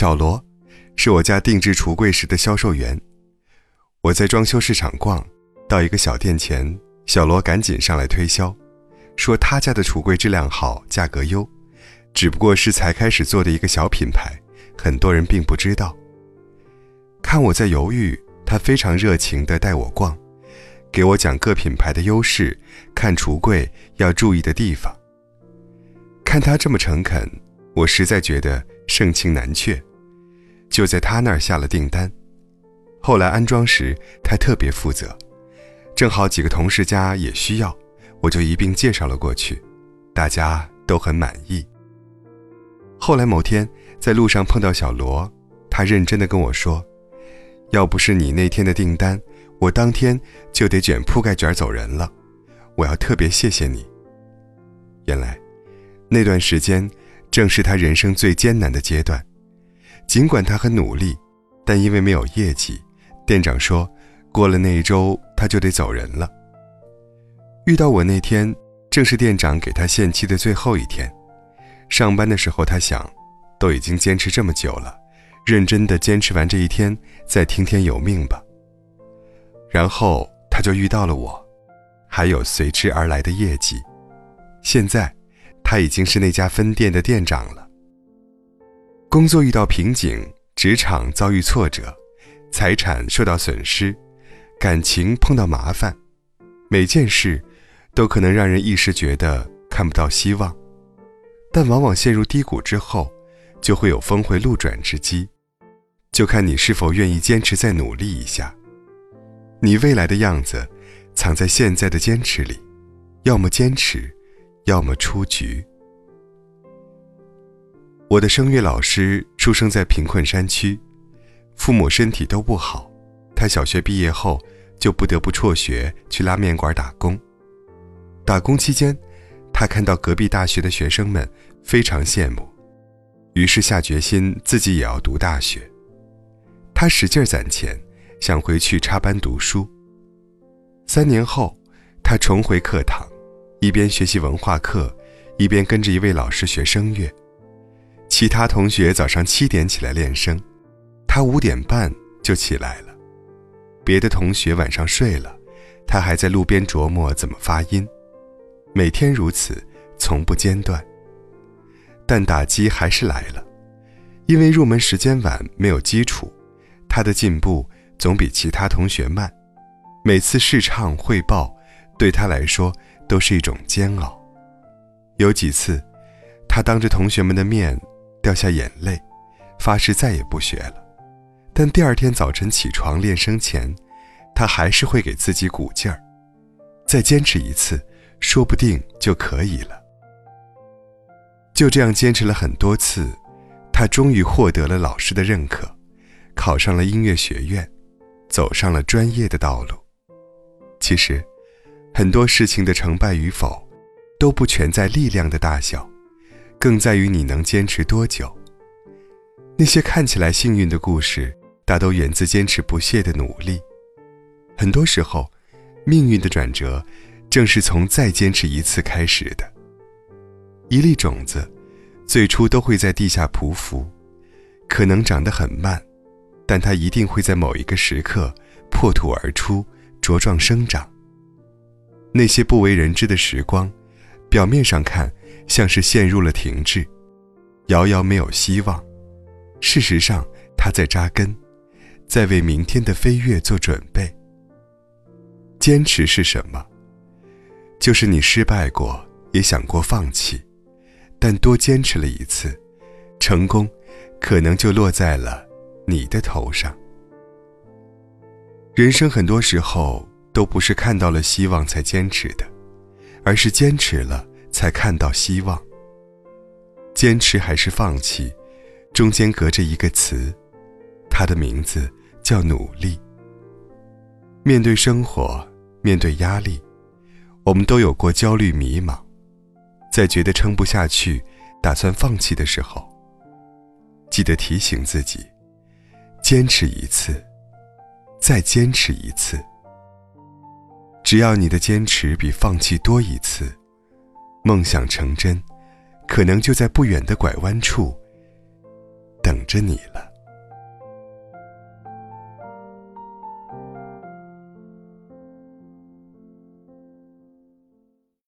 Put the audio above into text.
小罗，是我家定制橱柜时的销售员。我在装修市场逛，到一个小店前，小罗赶紧上来推销，说他家的橱柜质量好，价格优，只不过是才开始做的一个小品牌，很多人并不知道。看我在犹豫，他非常热情地带我逛，给我讲各品牌的优势，看橱柜要注意的地方。看他这么诚恳，我实在觉得盛情难却，就在他那儿下了订单。后来安装时，他特别负责，正好几个同事家也需要，我就一并介绍了过去，大家都很满意。后来某天在路上碰到小罗，他认真的跟我说：“要不是你那天的订单，我当天就得卷铺盖卷走人了，我要特别谢谢你。”原来。那段时间，正是他人生最艰难的阶段。尽管他很努力，但因为没有业绩，店长说，过了那一周他就得走人了。遇到我那天，正是店长给他限期的最后一天。上班的时候，他想，都已经坚持这么久了，认真的坚持完这一天，再听天由命吧。然后他就遇到了我，还有随之而来的业绩。现在。他已经是那家分店的店长了。工作遇到瓶颈，职场遭遇挫折，财产受到损失，感情碰到麻烦，每件事都可能让人一时觉得看不到希望，但往往陷入低谷之后，就会有峰回路转之机，就看你是否愿意坚持再努力一下。你未来的样子，藏在现在的坚持里，要么坚持。要么出局。我的声乐老师出生在贫困山区，父母身体都不好，他小学毕业后就不得不辍学去拉面馆打工。打工期间，他看到隔壁大学的学生们非常羡慕，于是下决心自己也要读大学。他使劲攒钱，想回去插班读书。三年后，他重回课堂。一边学习文化课，一边跟着一位老师学声乐。其他同学早上七点起来练声，他五点半就起来了。别的同学晚上睡了，他还在路边琢磨怎么发音。每天如此，从不间断。但打击还是来了，因为入门时间晚，没有基础，他的进步总比其他同学慢。每次试唱汇报，对他来说。都是一种煎熬。有几次，他当着同学们的面掉下眼泪，发誓再也不学了。但第二天早晨起床练声前，他还是会给自己鼓劲儿，再坚持一次，说不定就可以了。就这样坚持了很多次，他终于获得了老师的认可，考上了音乐学院，走上了专业的道路。其实。很多事情的成败与否，都不全在力量的大小，更在于你能坚持多久。那些看起来幸运的故事，大都源自坚持不懈的努力。很多时候，命运的转折，正是从再坚持一次开始的。一粒种子，最初都会在地下匍匐，可能长得很慢，但它一定会在某一个时刻破土而出，茁壮生长。那些不为人知的时光，表面上看像是陷入了停滞，遥遥没有希望。事实上，它在扎根，在为明天的飞跃做准备。坚持是什么？就是你失败过，也想过放弃，但多坚持了一次，成功可能就落在了你的头上。人生很多时候。都不是看到了希望才坚持的，而是坚持了才看到希望。坚持还是放弃，中间隔着一个词，它的名字叫努力。面对生活，面对压力，我们都有过焦虑、迷茫，在觉得撑不下去、打算放弃的时候，记得提醒自己：坚持一次，再坚持一次。只要你的坚持比放弃多一次，梦想成真，可能就在不远的拐弯处等着。你了。